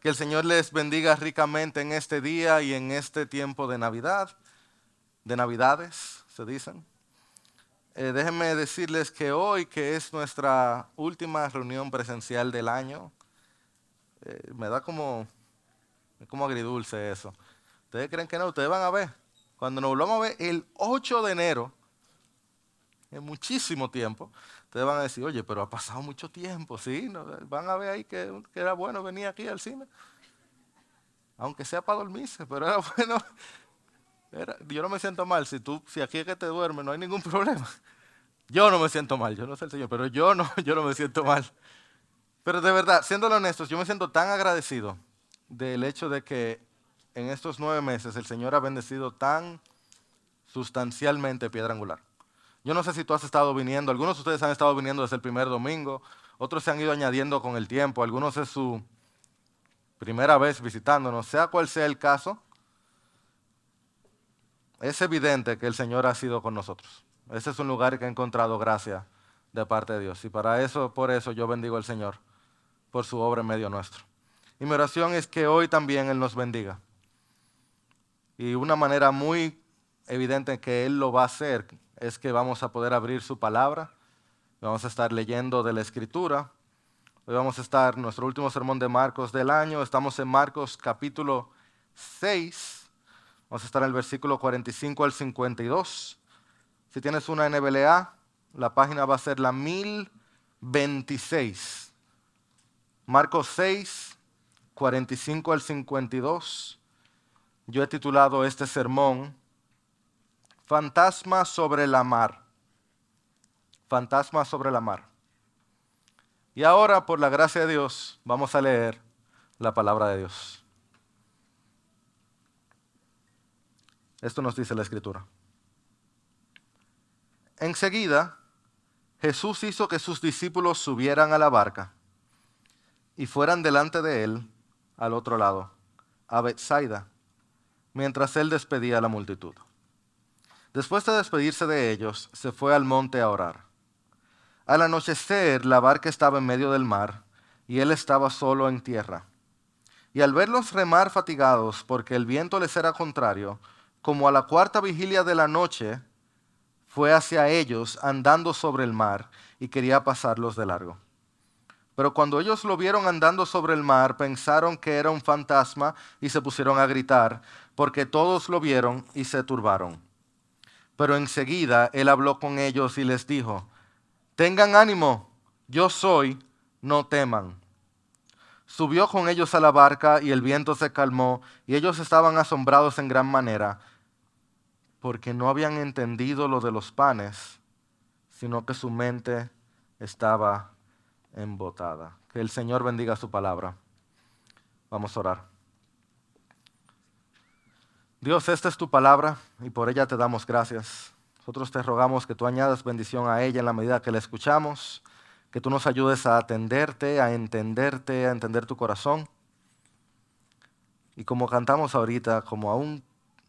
Que el Señor les bendiga ricamente en este día y en este tiempo de Navidad, de Navidades, se dicen. Eh, déjenme decirles que hoy, que es nuestra última reunión presencial del año, eh, me da como, como agridulce eso. ¿Ustedes creen que no? Ustedes van a ver. Cuando nos volvamos a ver el 8 de enero, en muchísimo tiempo, ustedes van a decir, oye, pero ha pasado mucho tiempo, ¿sí? Van a ver ahí que, era bueno venir aquí al cine. Aunque sea para dormirse, pero era bueno. yo no me siento mal. Si, si aquí es que te duermes, no hay ningún problema. Yo no me siento mal, yo no sé el Señor, pero yo no, yo no me siento mal. Pero de verdad, siendo honestos, yo me siento tan agradecido del hecho de que en estos nueve meses el Señor ha bendecido tan sustancialmente Piedra Angular. Yo no sé si tú has estado viniendo, algunos de ustedes han estado viniendo desde el primer domingo, otros se han ido añadiendo con el tiempo, algunos es su primera vez visitándonos, sea cual sea el caso, es evidente que el Señor ha sido con nosotros. Ese es un lugar que ha encontrado gracia de parte de Dios. Y para eso, por eso yo bendigo al Señor, por su obra en medio nuestro. Y mi oración es que hoy también Él nos bendiga. Y una manera muy evidente que Él lo va a hacer es que vamos a poder abrir su palabra, vamos a estar leyendo de la escritura. Hoy vamos a estar en nuestro último sermón de Marcos del año, estamos en Marcos capítulo 6, vamos a estar en el versículo 45 al 52. Si tienes una NBLA, la página va a ser la 1026. Marcos 6, 45 al 52. Yo he titulado este sermón Fantasma sobre la mar. Fantasma sobre la mar. Y ahora, por la gracia de Dios, vamos a leer la palabra de Dios. Esto nos dice la escritura. Enseguida, Jesús hizo que sus discípulos subieran a la barca y fueran delante de él al otro lado, a Bethsaida, mientras él despedía a la multitud. Después de despedirse de ellos, se fue al monte a orar. Al anochecer, la barca estaba en medio del mar y él estaba solo en tierra. Y al verlos remar fatigados porque el viento les era contrario, como a la cuarta vigilia de la noche, fue hacia ellos andando sobre el mar y quería pasarlos de largo. Pero cuando ellos lo vieron andando sobre el mar, pensaron que era un fantasma y se pusieron a gritar, porque todos lo vieron y se turbaron. Pero enseguida él habló con ellos y les dijo, tengan ánimo, yo soy, no teman. Subió con ellos a la barca y el viento se calmó y ellos estaban asombrados en gran manera porque no habían entendido lo de los panes, sino que su mente estaba embotada. Que el Señor bendiga su palabra. Vamos a orar. Dios, esta es tu palabra y por ella te damos gracias. Nosotros te rogamos que tú añadas bendición a ella en la medida que la escuchamos, que tú nos ayudes a atenderte, a entenderte, a entender tu corazón. Y como cantamos ahorita, como aún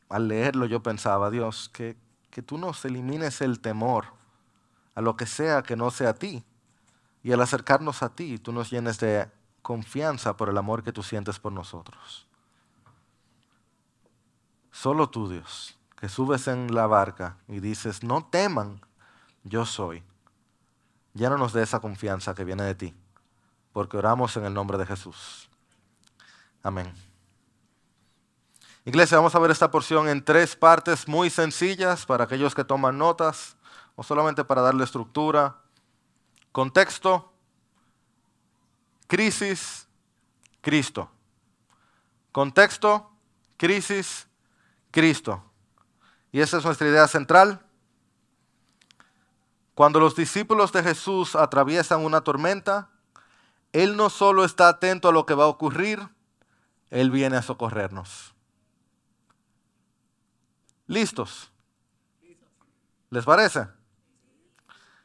al leerlo yo pensaba, Dios, que, que tú nos elimines el temor a lo que sea que no sea a ti. Y al acercarnos a ti, tú nos llenes de confianza por el amor que tú sientes por nosotros. Solo tú, Dios, que subes en la barca y dices, no teman, yo soy. Llénanos de esa confianza que viene de ti, porque oramos en el nombre de Jesús. Amén. Iglesia, vamos a ver esta porción en tres partes muy sencillas para aquellos que toman notas, o solamente para darle estructura. Contexto, crisis, Cristo. Contexto, crisis, Cristo. Y esa es nuestra idea central. Cuando los discípulos de Jesús atraviesan una tormenta, Él no solo está atento a lo que va a ocurrir, Él viene a socorrernos. ¿Listos? ¿Les parece?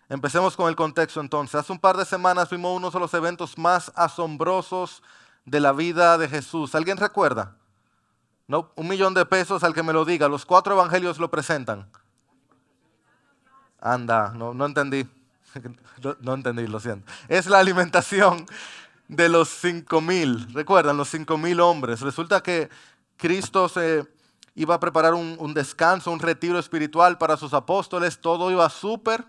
Empecemos con el contexto entonces. Hace un par de semanas vimos uno de los eventos más asombrosos de la vida de Jesús. ¿Alguien recuerda? No, un millón de pesos al que me lo diga. Los cuatro evangelios lo presentan. Anda, no, no entendí. No, entendí, lo siento. Es la alimentación de los cinco mil. Recuerdan, los cinco mil hombres. Resulta que Cristo se iba a preparar un, un descanso, un retiro espiritual para sus apóstoles. Todo iba súper,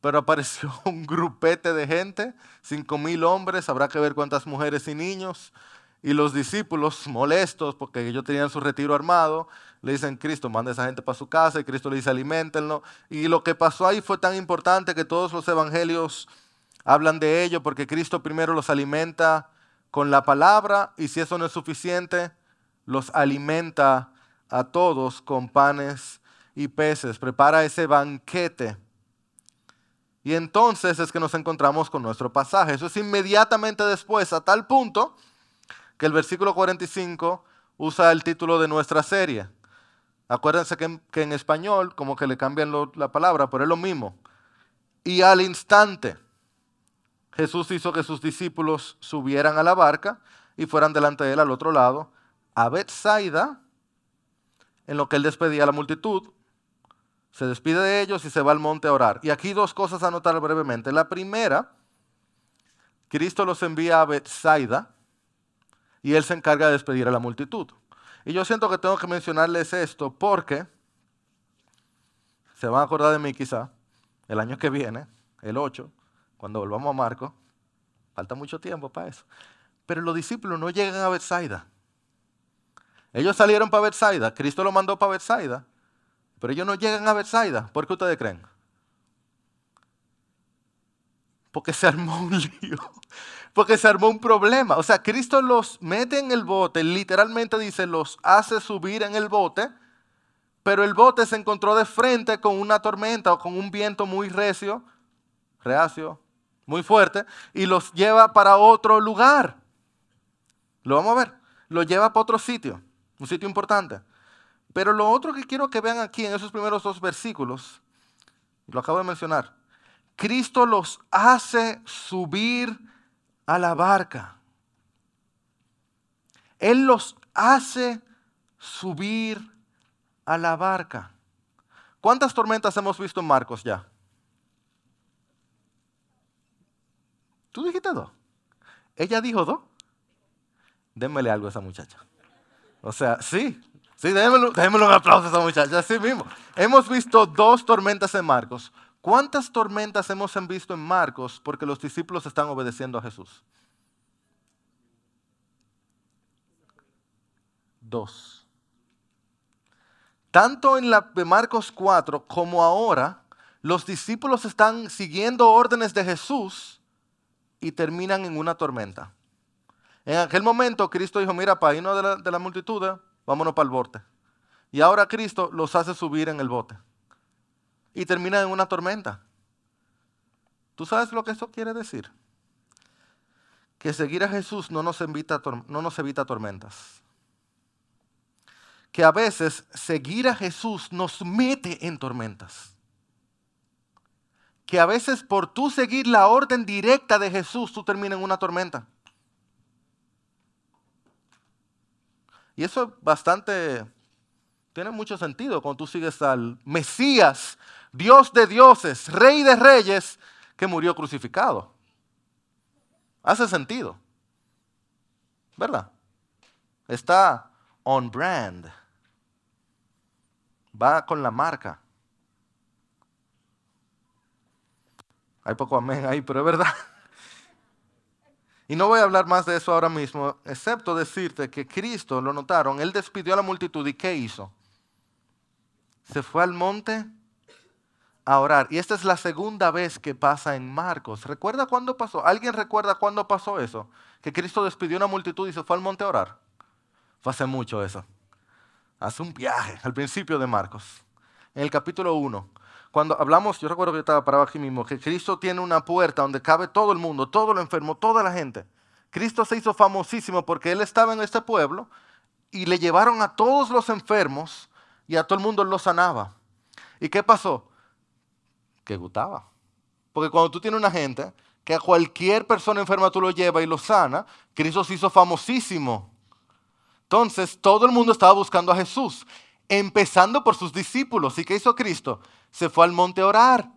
pero apareció un grupete de gente, cinco mil hombres. Habrá que ver cuántas mujeres y niños. Y los discípulos, molestos porque ellos tenían su retiro armado, le dicen, Cristo, manda a esa gente para su casa. Y Cristo le dice, alimentenlo. Y lo que pasó ahí fue tan importante que todos los evangelios hablan de ello porque Cristo primero los alimenta con la palabra y si eso no es suficiente, los alimenta a todos con panes y peces. Prepara ese banquete. Y entonces es que nos encontramos con nuestro pasaje. Eso es inmediatamente después, a tal punto que el versículo 45 usa el título de nuestra serie. Acuérdense que en, español como que le cambian la palabra, pero es lo mismo. Y al instante Jesús hizo que sus discípulos subieran a la barca y fueran delante de él al otro lado, a Bethsaida, en lo que él despedía a la multitud. Se despide de ellos y se va al monte a orar. Y aquí dos cosas a notar brevemente. La primera, Cristo los envía a Bethsaida y él se encarga de despedir a la multitud. Y yo siento que tengo que mencionarles esto porque se van a acordar de mí quizá el año que viene, el 8, cuando volvamos a Marcos. Falta mucho tiempo para eso. Pero los discípulos no llegan a Bethsaida. Ellos salieron para Bethsaida, Cristo los mandó para Bethsaida, pero ellos no llegan a Bethsaida. ¿Por qué ustedes creen? Porque se armó un lío porque se armó un problema. O sea, Cristo los mete en el bote, literalmente dice, los hace subir en el bote, pero el bote se encontró de frente con una tormenta o con un viento muy recio, reacio, muy fuerte, y los lleva para otro lugar. Lo vamos a ver. Lo lleva para otro sitio, un sitio importante. Pero lo otro que quiero que vean aquí en esos primeros dos versículos, lo acabo de mencionar, Cristo los hace subir a la barca. Él los hace subir a la barca. ¿Cuántas tormentas hemos visto en Marcos ya? ¿Tú dijiste dos? ¿Ella dijo dos? Démele algo a esa muchacha. O sea, sí, sí, démelo, un aplauso a esa muchacha, así mismo. Hemos visto dos tormentas en Marcos. ¿Cuántas tormentas hemos visto en Marcos porque los discípulos están obedeciendo a Jesús? Dos. Tanto en la de Marcos 4 como ahora, los discípulos están siguiendo órdenes de Jesús y terminan en una tormenta. En aquel momento Cristo dijo, mira, para irnos de la, de la multitud, vámonos para el bote. Y ahora Cristo los hace subir en el bote y termina en una tormenta. ¿Tú sabes lo que eso quiere decir? Que seguir a Jesús no nos, evita, no nos evita tormentas. Que a veces seguir a Jesús nos mete en tormentas. Que a veces por tú seguir la orden directa de Jesús, tú terminas en una tormenta. Y eso es bastante, tiene mucho sentido cuando tú sigues al Mesías Dios de dioses, Rey de reyes, que murió crucificado. Hace sentido. ¿Verdad? Está on brand. Va con la marca. Hay poco amén ahí, pero es verdad. Y no voy a hablar más de eso ahora mismo, excepto decirte que Cristo, lo notaron, Él despidió a la multitud y ¿qué hizo? Se fue al monte a orar. Y esta es la segunda vez que pasa en Marcos. ¿Recuerda cuándo pasó? ¿Alguien recuerda cuándo pasó eso? Que Cristo despidió una multitud y se fue al monte a orar. Fue hace mucho eso. Hace un viaje, al principio de Marcos. En el capítulo 1. Cuando hablamos, yo recuerdo que yo estaba parado aquí mismo, que Cristo tiene una puerta donde cabe todo el mundo, todo lo enfermo, toda la gente. Cristo se hizo famosísimo porque él estaba en este pueblo y le llevaron a todos los enfermos y a todo el mundo lo sanaba. ¿Y qué pasó? Que gustaba. Porque cuando tú tienes una gente que a cualquier persona enferma tú lo llevas y lo sana, Cristo se hizo famosísimo. Entonces todo el mundo estaba buscando a Jesús, empezando por sus discípulos. ¿Y qué hizo Cristo? Se fue al monte a orar.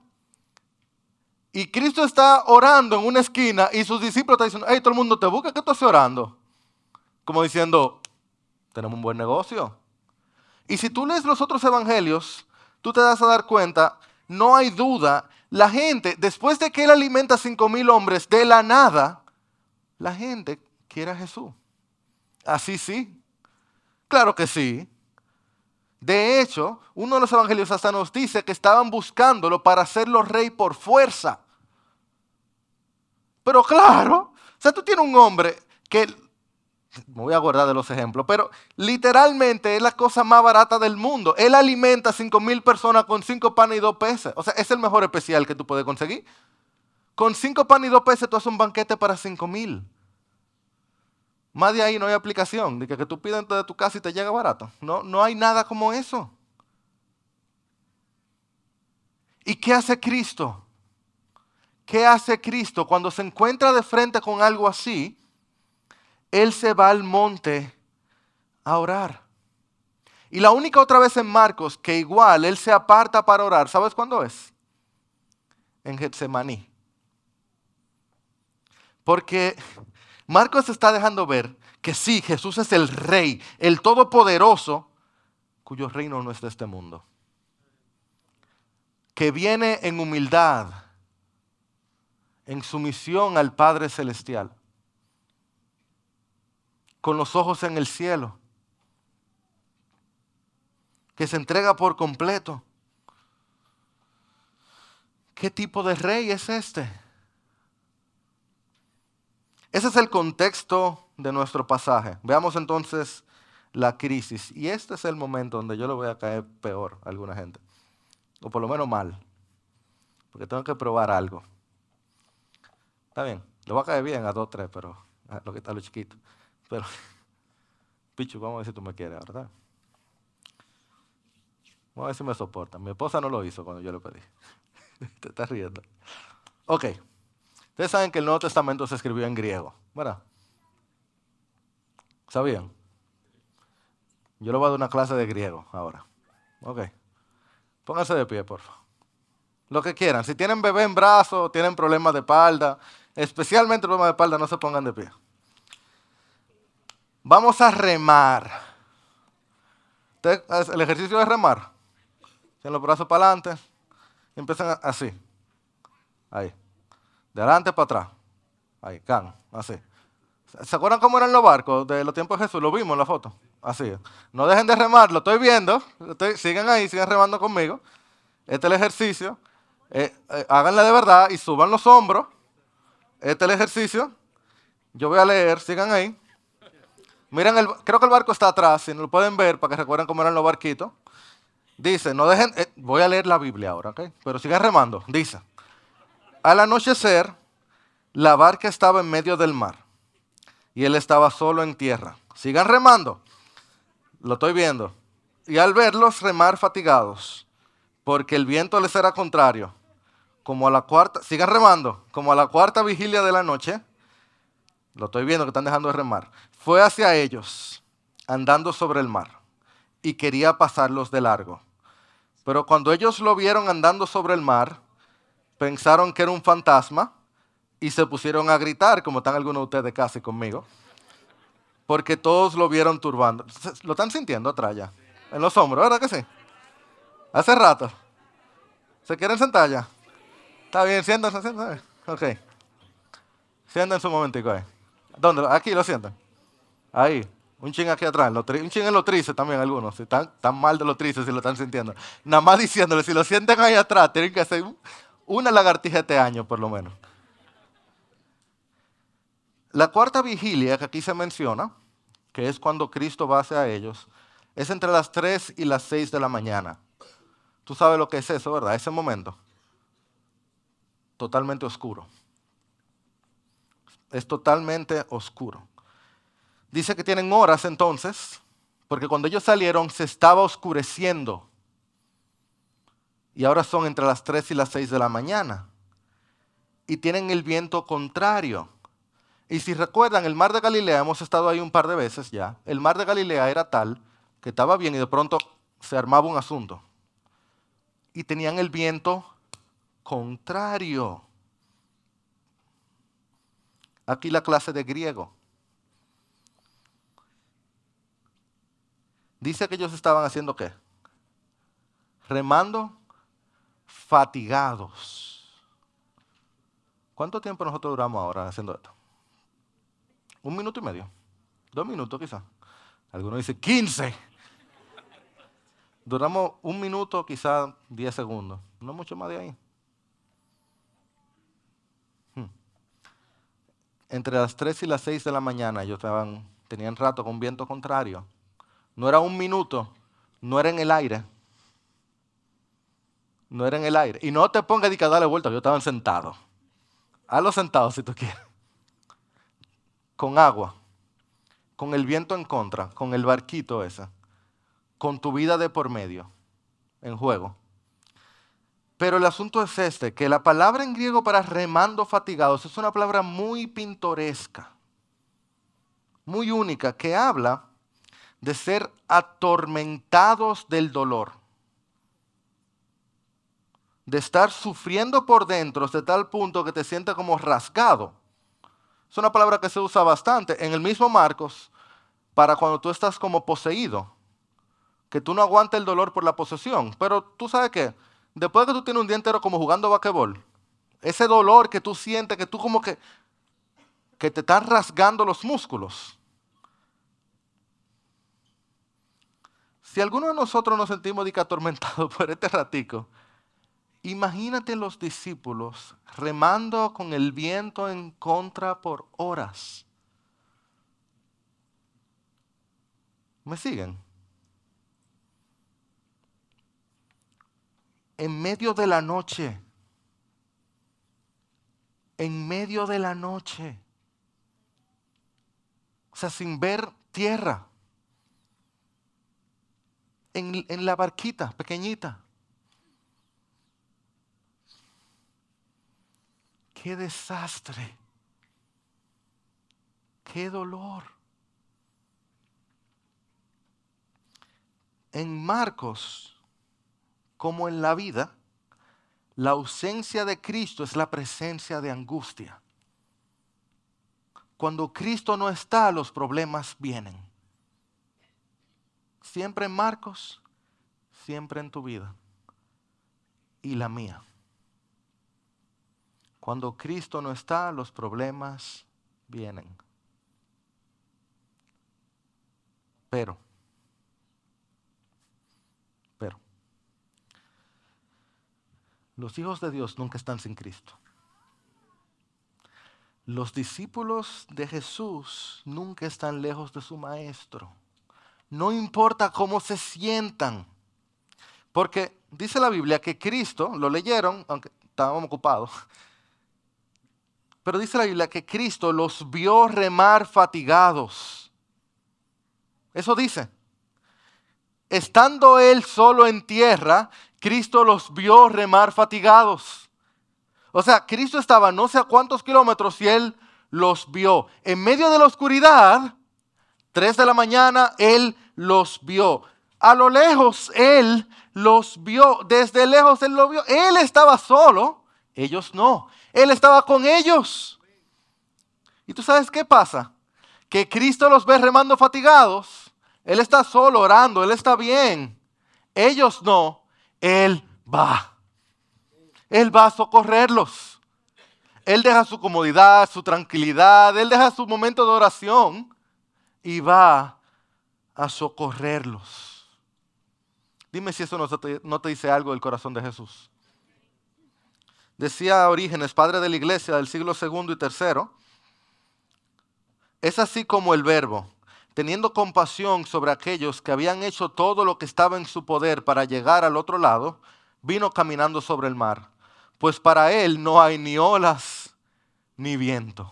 Y Cristo está orando en una esquina y sus discípulos están diciendo, hey, todo el mundo te busca, ¿qué tú estás orando? Como diciendo, tenemos un buen negocio. Y si tú lees los otros evangelios, tú te das a dar cuenta, no hay duda, la gente, después de que él alimenta a cinco mil hombres de la nada, la gente quiere a Jesús. Así sí. Claro que sí. De hecho, uno de los evangelios hasta nos dice que estaban buscándolo para hacerlo rey por fuerza. Pero claro, o sea, tú tienes un hombre que, me voy a guardar de los ejemplos, pero literalmente es la cosa más barata del mundo. Él alimenta a 5 mil personas con cinco panes y dos peces. O sea, es el mejor especial que tú puedes conseguir. Con cinco panes y dos peces tú haces un banquete para 5 mil. Más de ahí no hay aplicación, de que, tú pidas de tu casa y te llega barato. No, no hay nada como eso. ¿Y qué hace Cristo? ¿Qué hace Cristo cuando se encuentra de frente con algo así? Él se va al monte a orar. Y la única otra vez en Marcos que igual Él se aparta para orar, ¿sabes cuándo es? En Getsemaní. Porque Marcos está dejando ver que sí, Jesús es el rey, el todopoderoso, cuyo reino no es de este mundo. Que viene en humildad, en sumisión al Padre Celestial, con los ojos en el cielo, que se entrega por completo. ¿Qué tipo de rey es este? Ese es el contexto de nuestro pasaje. Veamos entonces la crisis. Y este es el momento donde yo le voy a caer peor a alguna gente. O por lo menos mal. Porque tengo que probar algo. Está bien. Le voy a caer bien a dos, tres, pero lo que está lo chiquito. Pero, Pichu, vamos a ver si tú me quieres, ¿verdad? Vamos a ver si me soporta. Mi esposa no lo hizo cuando yo le pedí. Te estás riendo. Ok. Ustedes saben que el Nuevo Testamento se escribió en griego, ¿verdad? ¿Sabían? Yo le voy a dar una clase de griego ahora. Ok. Pónganse de pie, por favor. Lo que quieran. Si tienen bebé en brazos, tienen problemas de espalda, especialmente problemas de espalda, no se pongan de pie. Vamos a remar. El ejercicio de remar. Tienen los brazos para adelante y empiezan así. Ahí. De adelante para atrás. Ahí, can, así. ¿Se acuerdan cómo eran los barcos de los tiempos de Jesús? Lo vimos en la foto. Así. No dejen de remar, lo estoy viendo. sigan ahí, sigan remando conmigo. Este es el ejercicio. Eh, eh, háganle de verdad y suban los hombros. Este es el ejercicio. Yo voy a leer, sigan ahí. Miren, el, creo que el barco está atrás, si no lo pueden ver, para que recuerden cómo eran los barquitos. Dice, no dejen, eh, voy a leer la Biblia ahora, ¿ok? Pero sigan remando. Dice, al anochecer, la barca estaba en medio del mar y él estaba solo en tierra. Sigan remando. Lo estoy viendo. Y al verlos remar fatigados, porque el viento les era contrario, como a la cuarta, sigan remando, como a la cuarta vigilia de la noche, lo estoy viendo que están dejando de remar, fue hacia ellos, andando sobre el mar, y quería pasarlos de largo. Pero cuando ellos lo vieron andando sobre el mar, pensaron que era un fantasma y se pusieron a gritar, como están algunos de ustedes casi conmigo, porque todos lo vieron turbando. ¿Lo están sintiendo atrás ya? En los hombros, ¿verdad que sí? Hace rato. ¿Se quieren sentar ya? Está bien, siéntanse, siéntanse. Ok. Siéntense un momentico ahí. ¿Dónde? Aquí lo sientan. Ahí. Un ching aquí atrás. Un ching en los trices también algunos. Si están, están mal de los trices si lo están sintiendo. Nada más diciéndole, si lo sienten ahí atrás, tienen que hacer una lagartija este año, por lo menos. La cuarta vigilia que aquí se menciona, que es cuando Cristo va hacia ellos, es entre las 3 y las 6 de la mañana. Tú sabes lo que es eso, ¿verdad? Ese momento. Totalmente oscuro. Es totalmente oscuro. Dice que tienen horas entonces, porque cuando ellos salieron se estaba oscureciendo y ahora son entre las 3 y las 6 de la mañana. Y tienen el viento contrario. Y si recuerdan, el mar de Galilea, hemos estado ahí un par de veces ya, el mar de Galilea era tal que estaba bien y de pronto se armaba un asunto. Y tenían el viento contrario. Aquí la clase de griego. Dice que ellos estaban haciendo qué? Remando fatigados. ¿Cuánto tiempo nosotros duramos ahora haciendo esto? Un minuto y medio. Dos minutos quizás. Algunos dicen 15. Duramos un minuto, quizás 10 segundos. No mucho más de ahí. Entre las 3 y las 6 de la mañana ellos estaban, tenían rato con viento contrario. No era un minuto, no era en el aire. No era en el aire. Y no te pongas a darle vuelta, yo estaban sentados. Hazlo sentado si tú quieres. Con agua, con el viento en contra, con el barquito ese, con tu vida de por medio en juego. Pero el asunto es este, que la palabra en griego para remando fatigados es una palabra muy pintoresca, muy única, que habla de ser atormentados del dolor, de estar sufriendo por dentro hasta tal punto que te sientes como rasgado. Es una palabra que se usa bastante en el mismo Marcos para cuando tú estás como poseído, que tú no aguantas el dolor por la posesión, pero tú sabes que después de que tú tienes un día entero como jugando basquetbol, ese dolor que tú sientes, que tú como que, que te están rasgando los músculos. Si alguno de nosotros nos sentimos atormentados por este ratico, imagínate los discípulos remando con el viento en contra por horas. ¿Me siguen? En medio de la noche. En medio de la noche. O sea, sin ver tierra. En, en la barquita pequeñita. Qué desastre. Qué dolor. En Marcos como en la vida, la ausencia de Cristo es la presencia de angustia. Cuando Cristo no está, los problemas vienen. Siempre en Marcos, siempre en tu vida y la mía. Cuando Cristo no está, los problemas vienen. Pero, Los hijos de Dios nunca están sin Cristo. Los discípulos de Jesús nunca están lejos de su Maestro. No importa cómo se sientan. Porque dice la Biblia que Cristo, lo leyeron, aunque estábamos ocupados, pero dice la Biblia que Cristo los vio remar fatigados. Eso dice. Estando él solo en tierra, Cristo los vio remar fatigados. O sea, Cristo estaba no sé a cuántos kilómetros y él los vio. En medio de la oscuridad, tres de la mañana, él los vio. A lo lejos, él los vio. Desde lejos, él los vio. Él estaba solo, ellos no. Él estaba con ellos. ¿Y tú sabes qué pasa? Que Cristo los ve remando fatigados. Él está solo orando, él está bien. Ellos no. Él va. Él va a socorrerlos. Él deja su comodidad, su tranquilidad, Él deja su momento de oración y va a socorrerlos. Dime si eso no te, dice algo del corazón de Jesús. Decía Orígenes, padre de la iglesia del siglo segundo y tercero, es así como el verbo, teniendo compasión sobre aquellos que habían hecho todo lo que estaba en su poder para llegar al otro lado, vino caminando sobre el mar, pues para él no hay ni olas ni viento.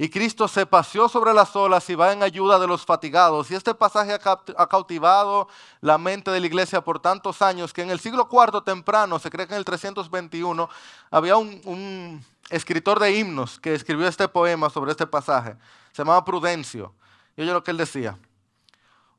Y Cristo se paseó sobre las olas y va en ayuda de los fatigados. Y este pasaje ha cautivado la mente de la iglesia por tantos años que en el siglo IV temprano, se cree que en el 321, había un, escritor de himnos que escribió este poema sobre este pasaje. Se llamaba Prudencio. Y oye lo que él decía.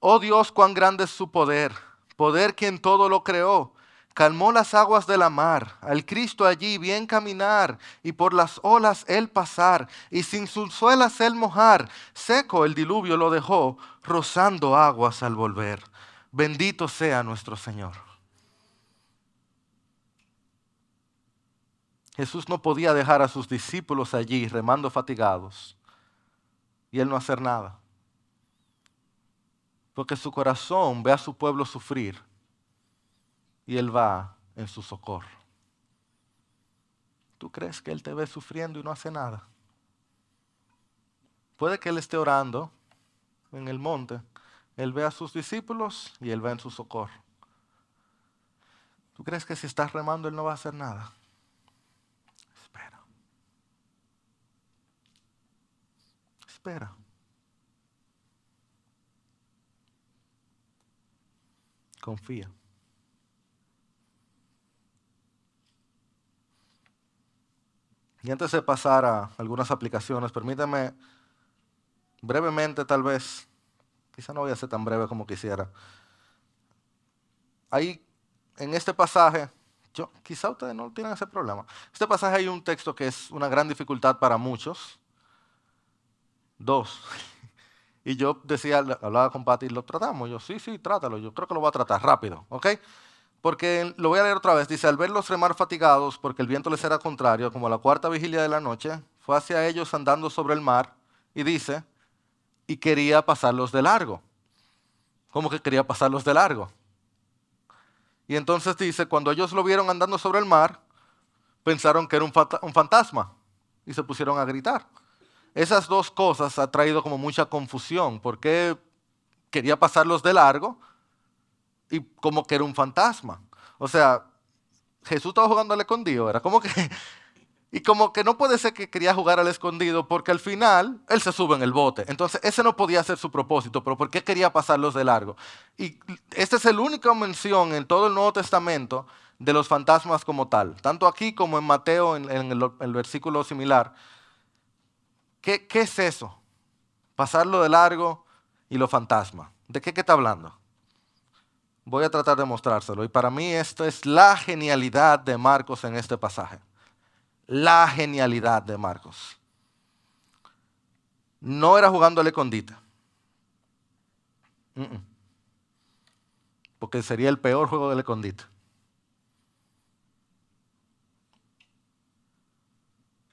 Oh Dios, cuán grande es su poder, poder quien todo lo creó, calmó las aguas de la mar, al Cristo allí bien caminar, y por las olas él pasar, y sin sus suelas él mojar, seco el diluvio lo dejó, rozando aguas al volver. Bendito sea nuestro Señor. Jesús no podía dejar a sus discípulos allí remando fatigados y él no hacer nada. Porque su corazón ve a su pueblo sufrir y Él va en su socorro. ¿Tú crees que Él te ve sufriendo y no hace nada? Puede que Él esté orando en el monte. Él ve a sus discípulos y Él va en su socorro. ¿Tú crees que si estás remando Él no va a hacer nada? Espera. Espera. Confía. Y antes de pasar a algunas aplicaciones, permítame brevemente tal vez, quizá no voy a ser tan breve como quisiera. Ahí, en este pasaje, yo, quizá ustedes no tienen ese problema. Este pasaje hay un texto que es una gran dificultad para muchos. Dos. Y yo decía, hablaba con Pati, ¿lo tratamos? Yo, sí, sí, trátalo. Yo creo que lo voy a tratar rápido, ¿ok? Porque lo voy a leer otra vez. Dice, al verlos remar fatigados, porque el viento les era contrario, como la cuarta vigilia de la noche, fue hacia ellos andando sobre el mar y dice, y quería pasarlos de largo. ¿Cómo que quería pasarlos de largo? Y entonces dice, cuando ellos lo vieron andando sobre el mar, pensaron que era un fantasma y se pusieron a gritar. Esas dos cosas ha traído como mucha confusión, porque quería pasarlos de largo y como que era un fantasma. O sea, Jesús estaba jugando al escondido, era como que... Y como que no puede ser que quería jugar al escondido porque al final él se sube en el bote. Entonces ese no podía ser su propósito, pero ¿por qué quería pasarlos de largo? Y esta es la única mención en todo el Nuevo Testamento de los fantasmas como tal. Tanto aquí como en Mateo, en, el, versículo similar. ¿Qué, ¿Qué, es eso? Pasarlo de largo y los fantasmas. ¿De qué, qué está hablando? Voy a tratar de mostrárselo. Y para mí esto es la genialidad de Marcos en este pasaje. La genialidad de Marcos. No era jugándole condita. Porque sería el peor juego de escondite.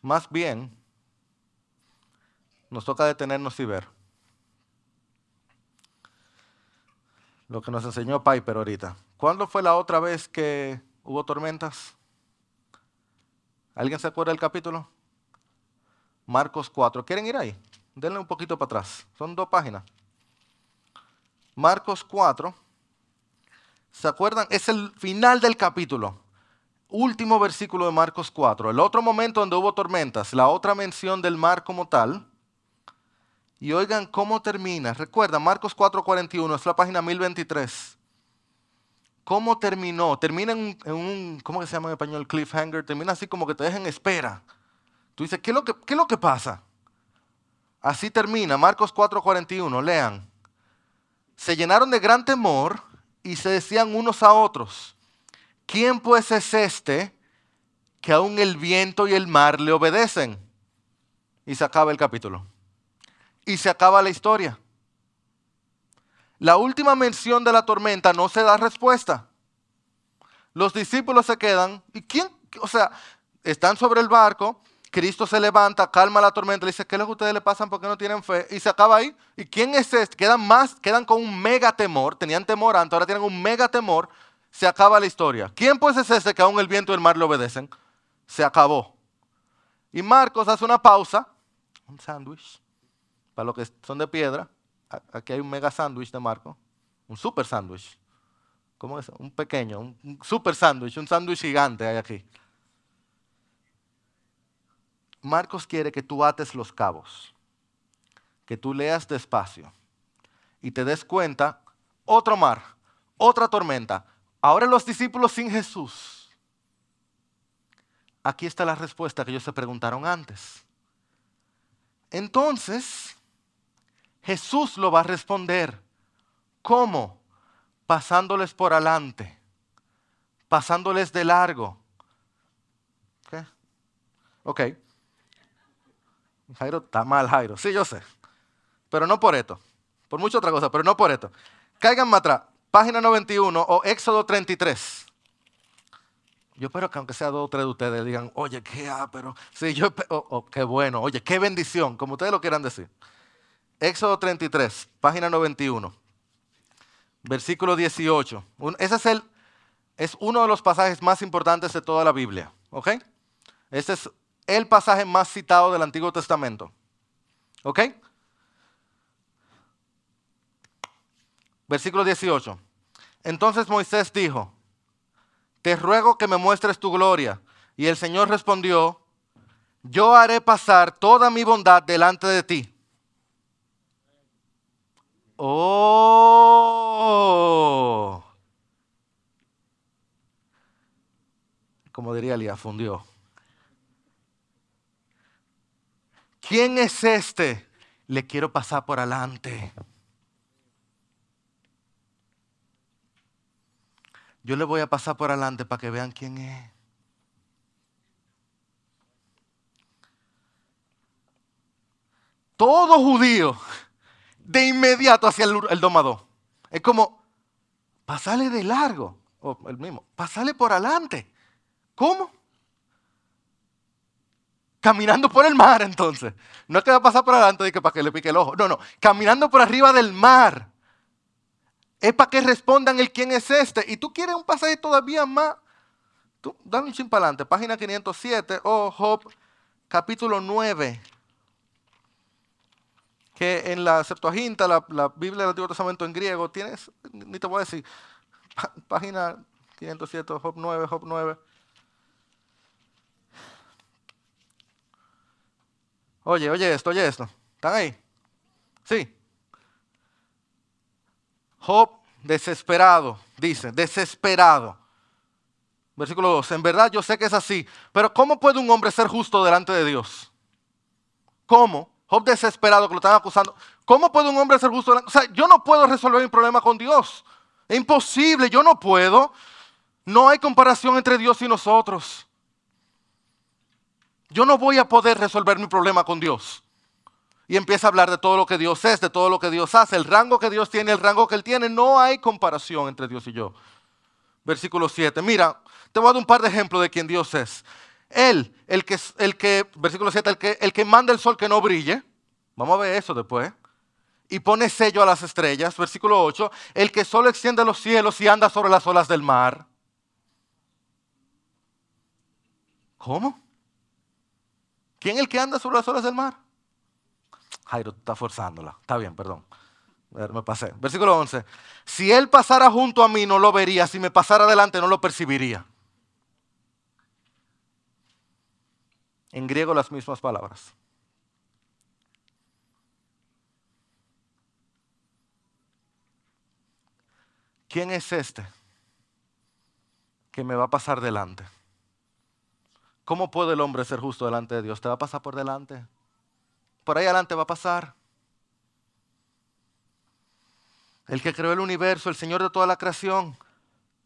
Más bien, nos toca detenernos y ver. lo que nos enseñó Piper ahorita. ¿Cuándo fue la otra vez que hubo tormentas? ¿Alguien se acuerda del capítulo? Marcos 4. ¿Quieren ir ahí? Denle un poquito para atrás. Son dos páginas. Marcos 4. ¿Se acuerdan? Es el final del capítulo. Último versículo de Marcos 4. El otro momento donde hubo tormentas. La otra mención del mar como tal. Y oigan cómo termina. Recuerda, Marcos 4:41, es la página 1023. ¿Cómo terminó? Termina en un, ¿cómo se llama en español? Cliffhanger. Termina así como que te dejen espera. Tú dices, ¿qué es lo que, qué es lo que pasa? Así termina, Marcos 4:41, lean. Se llenaron de gran temor y se decían unos a otros, ¿quién pues es este que aún el viento y el mar le obedecen? Y se acaba el capítulo y se acaba la historia. La última mención de la tormenta no se da respuesta. Los discípulos se quedan, ¿y quién? O sea, están sobre el barco, Cristo se levanta, calma la tormenta, le dice, ¿qué es lo que ustedes le pasan porque no tienen fe? Y se acaba ahí. ¿Y quién es este? Quedan más, quedan con un mega temor, tenían temor antes, ahora tienen un mega temor, se acaba la historia. ¿Quién pues es este que aún el viento y el mar le obedecen? Se acabó. Y Marcos hace una pausa, un sándwich, para los que son de piedra, aquí hay un mega sándwich de Marco, un super sándwich. ¿Cómo es? Un pequeño, un super sándwich, un sándwich gigante hay aquí. Marcos quiere que tú ates los cabos, que tú leas despacio y te des cuenta, otro mar, otra tormenta, ahora los discípulos sin Jesús. Aquí está la respuesta que ellos se preguntaron antes. Entonces, Jesús lo va a responder. ¿Cómo? Pasándoles por adelante. pasándoles de largo. ¿Qué? Ok. Jairo está mal, Jairo. Sí, yo sé. Pero no por esto. Por mucha otra cosa, pero no por esto. Cáiganme atrás. Página 91 o Éxodo 33. Yo espero que aunque sea dos o tres de ustedes digan, oye, qué ah, pero sí, yo, oh, oh, qué bueno, oye, qué bendición, como ustedes lo quieran decir. Éxodo 33, página 91, versículo 18. ese es, el, es uno de los pasajes más importantes de toda la Biblia, ¿ok? Este es el pasaje más citado del Antiguo Testamento, ¿ok? Versículo 18. Entonces Moisés dijo, te ruego que me muestres tu gloria. Y el Señor respondió, yo haré pasar toda mi bondad delante de ti. Oh. Como diría Elías, fundió. ¿Quién es este? Le quiero pasar por adelante. Yo le voy a pasar por adelante para que vean quién es. Todo judío de inmediato hacia el, domador. Es como, pasale de largo, o el mismo, pasale por adelante. ¿Cómo? Caminando por el mar entonces. No te va a pasar por adelante para que le pique el ojo. No, no, caminando por arriba del mar es para que respondan el quién es este. Y tú quieres un pasaje todavía más. Tú, dame un chin para adelante, página 507 o Job capítulo 9. Que en la Septuaginta, la, Biblia del Antiguo Testamento en griego, tienes, ni te voy a decir, página 507, Job 9, Job 9. Oye, oye esto, oye esto. ¿Están ahí? Sí. Job desesperado, dice, desesperado. Versículo 2, en verdad yo sé que es así, pero ¿cómo puede un hombre ser justo delante de Dios? ¿Cómo? Job desesperado que lo están acusando. ¿Cómo puede un hombre ser justo? O sea, yo no puedo resolver mi problema con Dios. Es imposible, yo no puedo. No hay comparación entre Dios y nosotros. Yo no voy a poder resolver mi problema con Dios y empieza a hablar de todo lo que Dios es, de todo lo que Dios hace, el rango que Dios tiene, el rango que Él tiene. No hay comparación entre Dios y yo. Versículo 7. Mira, te voy a dar un par de ejemplos de quién Dios es. Él, el que, el que versículo 7, el que, el que manda el sol que no brille. Vamos a ver eso después. Y pone sello a las estrellas. Versículo 8. El que solo extiende los cielos y anda sobre las olas del mar. ¿Cómo? ¿Quién es el que anda sobre las olas del mar? Jairo, tú estás forzándola. Está bien, perdón. me pasé. Versículo 11. Si él pasara junto a mí, no lo vería. Si me pasara adelante, no lo percibiría. En griego las mismas palabras. ¿Quién es este que me va a pasar delante? ¿Cómo puede el hombre ser justo delante de Dios? ¿Te va a pasar por delante? por ahí adelante va a pasar. El que creó el universo, el Señor de toda la creación,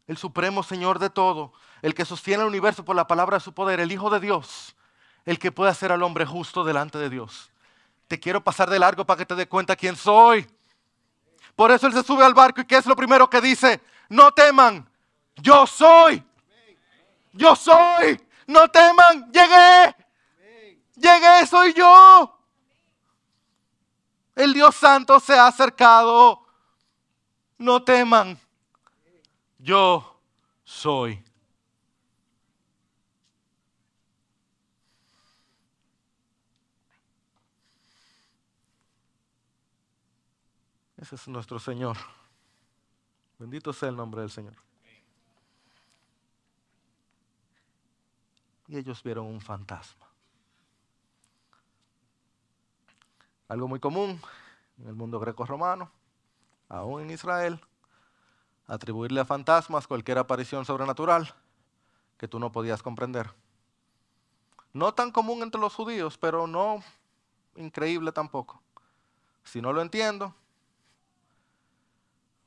el supremo Señor de todo, el que sostiene el universo por la palabra de su poder, el Hijo de Dios, el que puede hacer al hombre justo delante de Dios. Te quiero pasar de largo para que te dé cuenta quién soy. Por eso Él se sube al barco y ¿qué es lo primero que dice? No teman, yo soy. Yo soy. No teman, llegué. Llegué, soy yo. El Dios Santo se ha acercado. No teman. Yo soy. Es nuestro Señor. Bendito sea el nombre del Señor. Y ellos vieron un fantasma. Algo muy común en el mundo greco-romano, aún en Israel, atribuirle a fantasmas cualquier aparición sobrenatural que tú no podías comprender. No tan común entre los judíos, pero no increíble tampoco. Si no lo entiendo,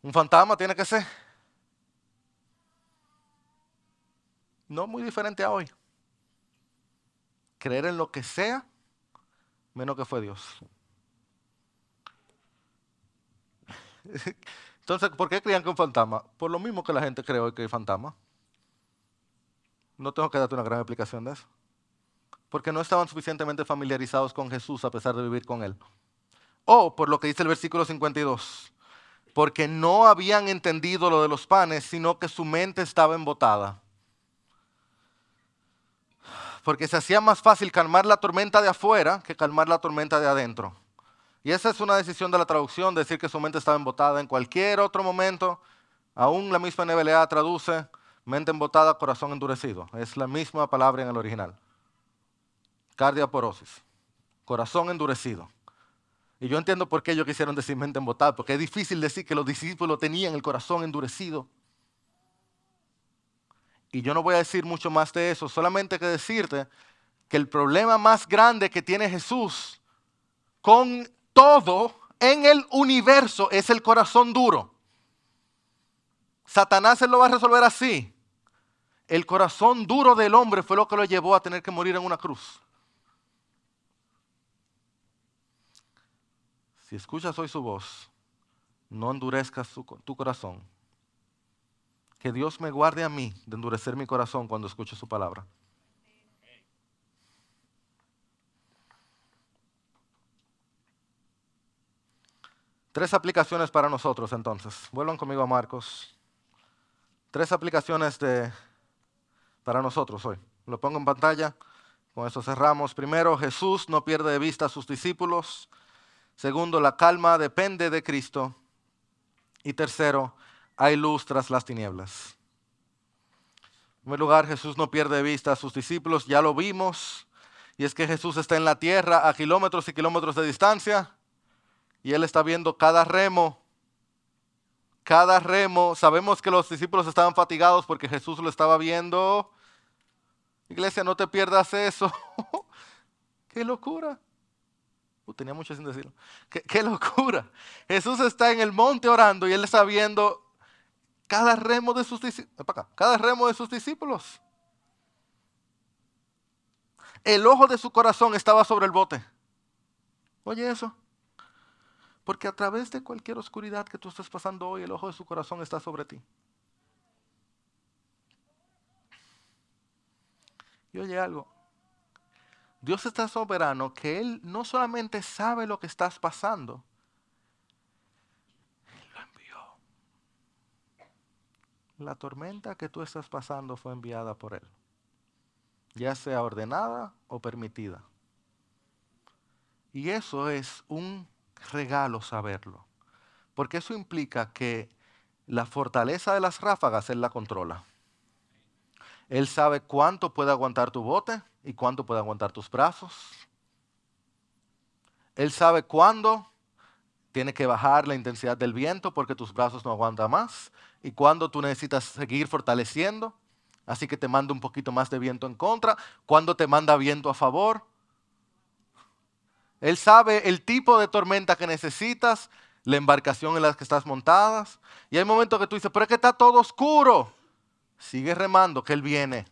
un fantasma tiene que ser. No muy diferente a hoy. Creer en lo que sea, menos que fue Dios. Entonces, ¿por qué creían que un fantasma? Por lo mismo que la gente cree hoy que hay fantasma. No tengo que darte una gran explicación de eso. Porque no estaban suficientemente familiarizados con Jesús a pesar de vivir con Él. O por lo que dice el versículo 52, porque no habían entendido lo de los panes, sino que su mente estaba embotada. Porque se hacía más fácil calmar la tormenta de afuera que calmar la tormenta de adentro. Y esa es una decisión de la traducción, decir que su mente estaba embotada en cualquier otro momento. Aún la misma NBLA traduce mente embotada, corazón endurecido. Es la misma palabra en el original. Cardiaporosis, corazón endurecido. Y yo entiendo por qué ellos quisieron decir mente porque es difícil decir que los discípulos tenían el corazón endurecido. Y yo no voy a decir mucho más de eso, solamente que decirte que el problema más grande que tiene Jesús con todo en el universo es el corazón duro. Satanás se lo va a resolver así. El corazón duro del hombre fue lo que lo llevó a tener que morir en una cruz. Si escuchas hoy su voz, no endurezcas tu corazón. Que Dios me guarde a mí de endurecer mi corazón cuando escuche su palabra. Tres aplicaciones para nosotros entonces. Vuelvan conmigo a Marcos. Tres aplicaciones de, para nosotros hoy. Lo pongo en pantalla. Con eso cerramos. Primero, Jesús no pierde de vista a sus discípulos. Segundo, la calma depende de Cristo. Y tercero, hay luz tras las tinieblas. En primer lugar, Jesús no pierde de vista a sus discípulos, ya lo vimos. Y es que Jesús está en la tierra a kilómetros y kilómetros de distancia y él está viendo cada remo, cada remo. Sabemos que los discípulos estaban fatigados porque Jesús lo estaba viendo. Iglesia, no te pierdas eso. ¡Qué locura! Tenía mucho sin decirlo. ¿Qué, locura! Jesús está en el monte orando y él está viendo cada remo de sus discípulos. Cada remo de sus discípulos. El ojo de su corazón estaba sobre el bote. Oye eso. Porque a través de cualquier oscuridad que tú estés pasando hoy, el ojo de su corazón está sobre ti. Y oye algo, Dios está soberano que Él no solamente sabe lo que estás pasando, Él lo envió. La tormenta que tú estás pasando fue enviada por Él, ya sea ordenada o permitida. Y eso es un regalo saberlo, porque eso implica que la fortaleza de las ráfagas Él la controla. Él sabe cuánto puede aguantar tu bote y cuánto puede aguantar tus brazos. Él sabe cuándo tiene que bajar la intensidad del viento porque tus brazos no aguantan más y cuándo tú necesitas seguir fortaleciendo. Así que te manda un poquito más de viento en contra, cuando te manda viento a favor. Él sabe el tipo de tormenta que necesitas, la embarcación en la que estás montadas. Y hay momentos que tú dices, pero es que está todo oscuro. Sigue remando, que Él viene.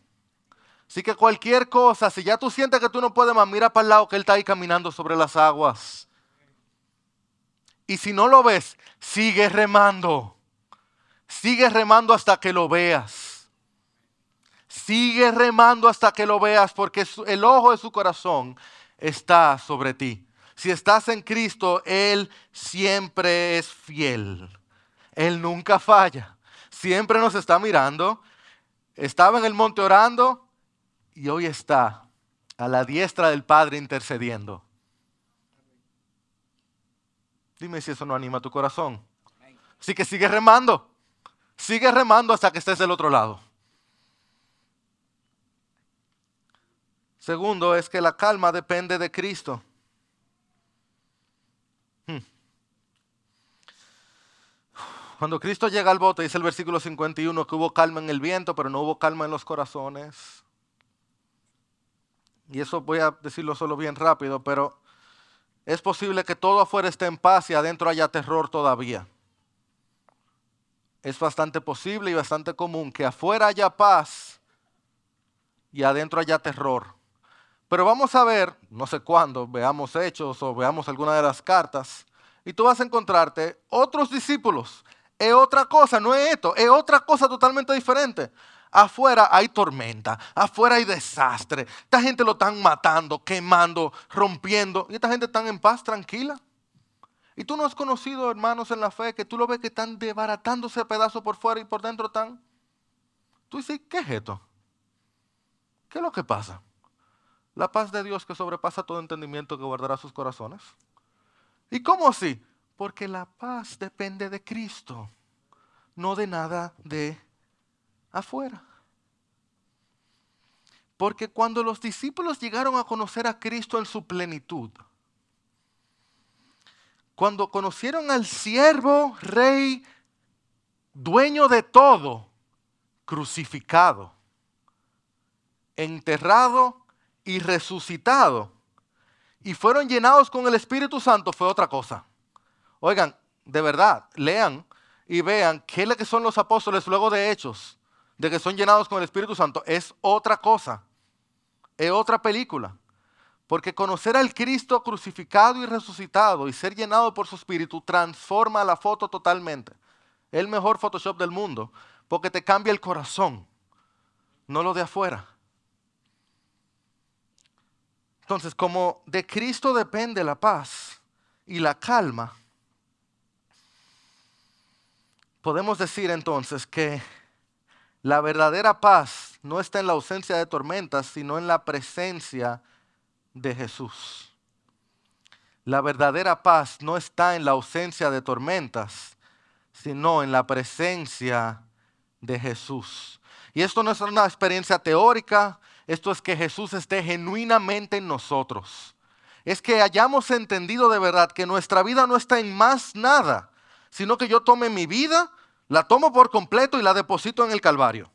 Así que cualquier cosa, si ya tú sientes que tú no puedes más, mira para el lado que Él está ahí caminando sobre las aguas. Y si no lo ves, sigue remando. Sigue remando hasta que lo veas. Sigue remando hasta que lo veas, porque el ojo de su corazón está sobre ti. Si estás en Cristo, Él siempre es fiel. Él nunca falla. Siempre nos está mirando. Estaba en el monte orando y hoy está a la diestra del Padre intercediendo. Dime si eso no anima tu corazón. Así que sigue remando. Sigue remando hasta que estés del otro lado. Segundo es que la calma depende de Cristo. Cuando Cristo llega al bote, dice el versículo 51 que hubo calma en el viento, pero no hubo calma en los corazones. Y eso voy a decirlo solo bien rápido, pero es posible que todo afuera esté en paz y adentro haya terror todavía. Es bastante posible y bastante común que afuera haya paz y adentro haya terror. Pero vamos a ver, no sé cuándo, veamos hechos o veamos alguna de las cartas, y tú vas a encontrarte otros discípulos. Es otra cosa, no es esto, es otra cosa totalmente diferente. Afuera hay tormenta, afuera hay desastre. Esta gente lo están matando, quemando, rompiendo. Y esta gente está en paz, tranquila. Y tú no has conocido hermanos en la fe que tú lo ves que están desbaratándose pedazos por fuera y por dentro están. Tú dices, ¿qué es esto? ¿Qué es lo que pasa? La paz de Dios que sobrepasa todo entendimiento que guardará sus corazones. ¿Y cómo así? Porque la paz depende de Cristo, no de nada de afuera. Porque cuando los discípulos llegaron a conocer a Cristo en su plenitud, cuando conocieron al siervo, rey, dueño de todo, crucificado, enterrado y resucitado, y fueron llenados con el Espíritu Santo, fue otra cosa. Oigan, de verdad, lean y vean qué es que son los apóstoles luego de Hechos de que son llenados con el Espíritu Santo es otra cosa, es otra película. Porque conocer al Cristo crucificado y resucitado y ser llenado por su Espíritu transforma la foto totalmente. El mejor Photoshop del mundo porque te cambia el corazón, no lo de afuera. Entonces, como de Cristo depende la paz y la calma, podemos decir entonces que la verdadera paz no está en la ausencia de tormentas, sino en la presencia de Jesús. La verdadera paz no está en la ausencia de tormentas, sino en la presencia de Jesús. Y esto no es una experiencia teórica, esto es que Jesús esté genuinamente en nosotros. Es que hayamos entendido de verdad que nuestra vida no está en más nada, sino que yo tome mi vida la tomo por completo y la deposito en el Calvario.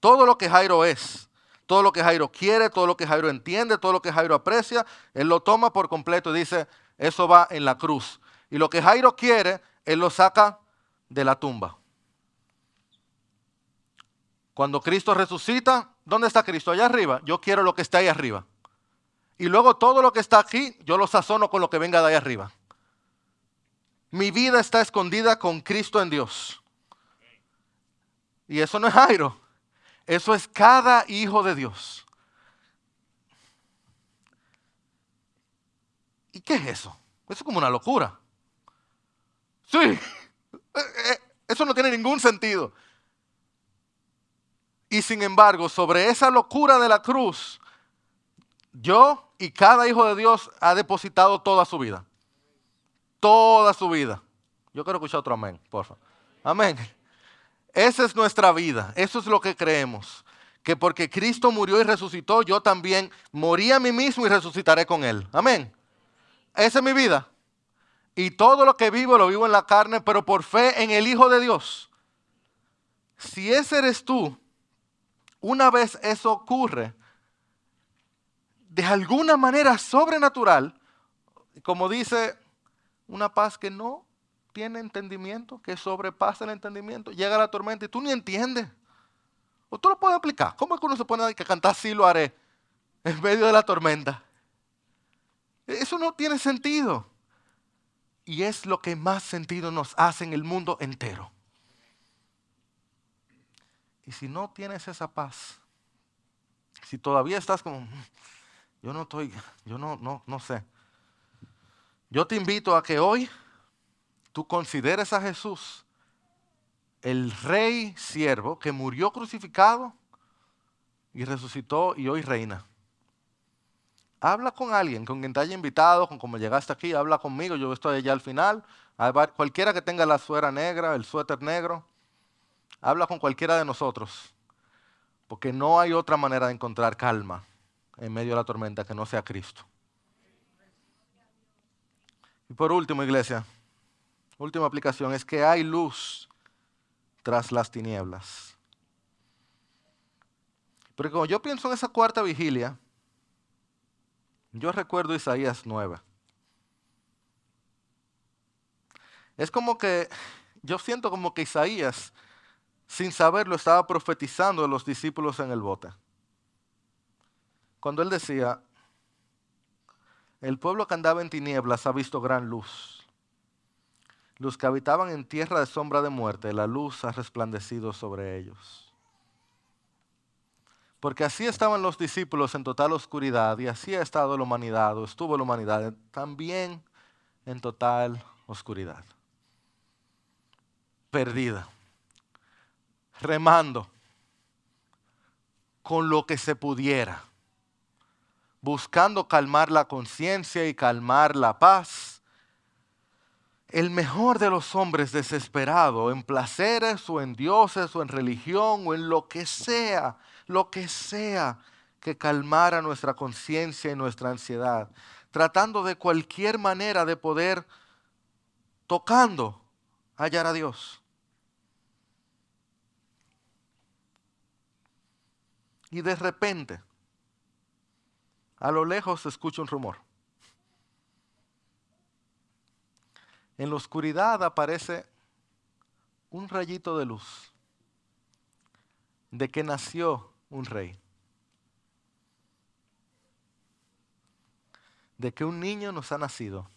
Todo lo que Jairo es, todo lo que Jairo quiere, todo lo que Jairo entiende, todo lo que Jairo aprecia, él lo toma por completo y dice, eso va en la cruz. Y lo que Jairo quiere, él lo saca de la tumba. Cuando Cristo resucita, ¿dónde está Cristo? Allá arriba. Yo quiero lo que está ahí arriba. Y luego todo lo que está aquí, yo lo sazono con lo que venga de ahí arriba. Mi vida está escondida con Cristo en Dios. Y eso no es Jairo. Eso es cada hijo de Dios. ¿Y qué es eso? Eso es como una locura. Sí. Eh, eh, eso no tiene ningún sentido. Y sin embargo, sobre esa locura de la cruz, yo y cada hijo de Dios ha depositado toda su vida toda su vida. Yo quiero escuchar otro amén, por favor. Amén. Esa es nuestra vida, eso es lo que creemos. Que porque Cristo murió y resucitó, yo también morí a mí mismo y resucitaré con Él. Amén. Esa es mi vida. Y todo lo que vivo lo vivo en la carne, pero por fe en el Hijo de Dios. Si ese eres tú, una vez eso ocurre, de alguna manera sobrenatural, como dice una paz que no tiene entendimiento, que sobrepasa el entendimiento. Llega la tormenta y tú ni entiendes. O tú lo puedes aplicar. ¿Cómo es que uno se pone a cantar sí lo haré en medio de la tormenta? Eso no tiene sentido. Y es lo que más sentido nos hace en el mundo entero. Y si no tienes esa paz, si todavía estás como, mm, yo no estoy, yo no, no, no sé. Yo te invito a que hoy tú consideres a Jesús el rey siervo que murió crucificado y resucitó y hoy reina. Habla con alguien, con quien te haya invitado, con como llegaste aquí, habla conmigo, yo estoy allá al final. Cualquiera que tenga la suera negra, el suéter negro, habla con cualquiera de nosotros, porque no hay otra manera de encontrar calma en medio de la tormenta que no sea Cristo. Y por último, iglesia, última aplicación es que hay luz tras las tinieblas. Porque como yo pienso en esa cuarta vigilia, yo recuerdo Isaías 9. Es como que, yo siento como que Isaías, sin saberlo, estaba profetizando a los discípulos en el bote. cuando él decía, el pueblo que andaba en tinieblas ha visto gran luz. Los que habitaban en tierra de sombra de muerte, la luz ha resplandecido sobre ellos. Porque así estaban los discípulos en total oscuridad y así ha estado la humanidad o estuvo la humanidad también en total oscuridad. Perdida, remando con lo que se pudiera, buscando calmar la conciencia y calmar la paz. El mejor de los hombres desesperado en placeres o en dioses o en religión o en lo que sea, lo que sea que calmara nuestra conciencia y nuestra ansiedad, tratando de cualquier manera de poder, tocando, hallar a Dios. Y de repente, a lo lejos se escucha un rumor. En la oscuridad aparece un rayito de luz de que nació un rey. De que un niño nos ha nacido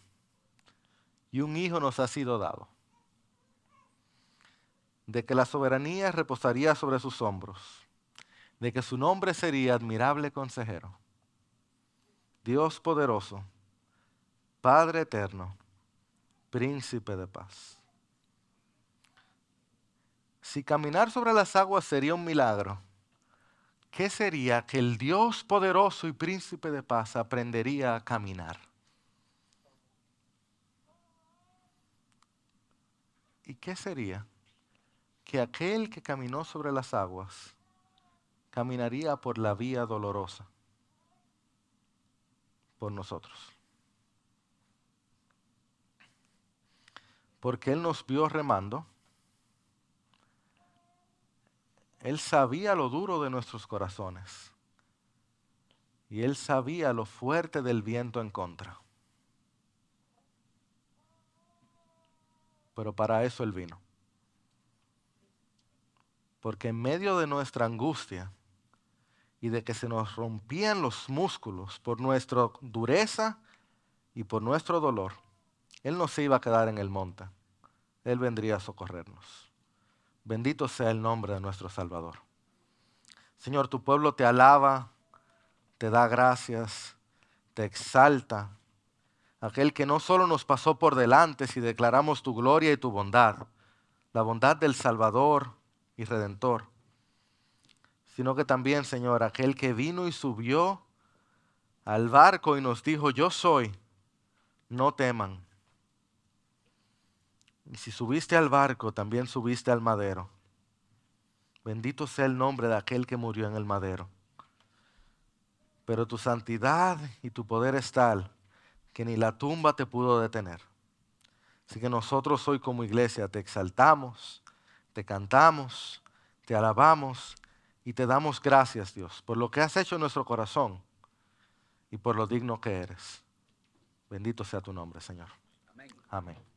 y un hijo nos ha sido dado. De que la soberanía reposaría sobre sus hombros de que su nombre sería admirable consejero, Dios poderoso, Padre eterno, príncipe de paz. Si caminar sobre las aguas sería un milagro, ¿qué sería que el Dios poderoso y príncipe de paz aprendería a caminar? ¿Y qué sería que aquel que caminó sobre las aguas caminaría por la vía dolorosa por nosotros. Porque Él nos vio remando. Él sabía lo duro de nuestros corazones. Y Él sabía lo fuerte del viento en contra. Pero para eso Él vino. Porque en medio de nuestra angustia, y de que se nos rompían los músculos por nuestra dureza y por nuestro dolor, Él no se iba a quedar en el monte. Él vendría a socorrernos. Bendito sea el nombre de nuestro Salvador. Señor, tu pueblo te alaba, te da gracias, te exalta. Aquel que no solo nos pasó por delante si declaramos tu gloria y tu bondad, la bondad del Salvador y Redentor, sino que también, Señor, aquel que vino y subió al barco y nos dijo, yo soy, no teman. Y si subiste al barco, también subiste al madero. Bendito sea el nombre de aquel que murió en el madero. Pero tu santidad y tu poder es tal que ni la tumba te pudo detener. Así que nosotros hoy como iglesia te exaltamos, te cantamos, te alabamos y te damos gracias, Dios, por lo que has hecho en nuestro corazón y por lo digno que eres. Bendito sea tu nombre, Señor. Amén. Amén.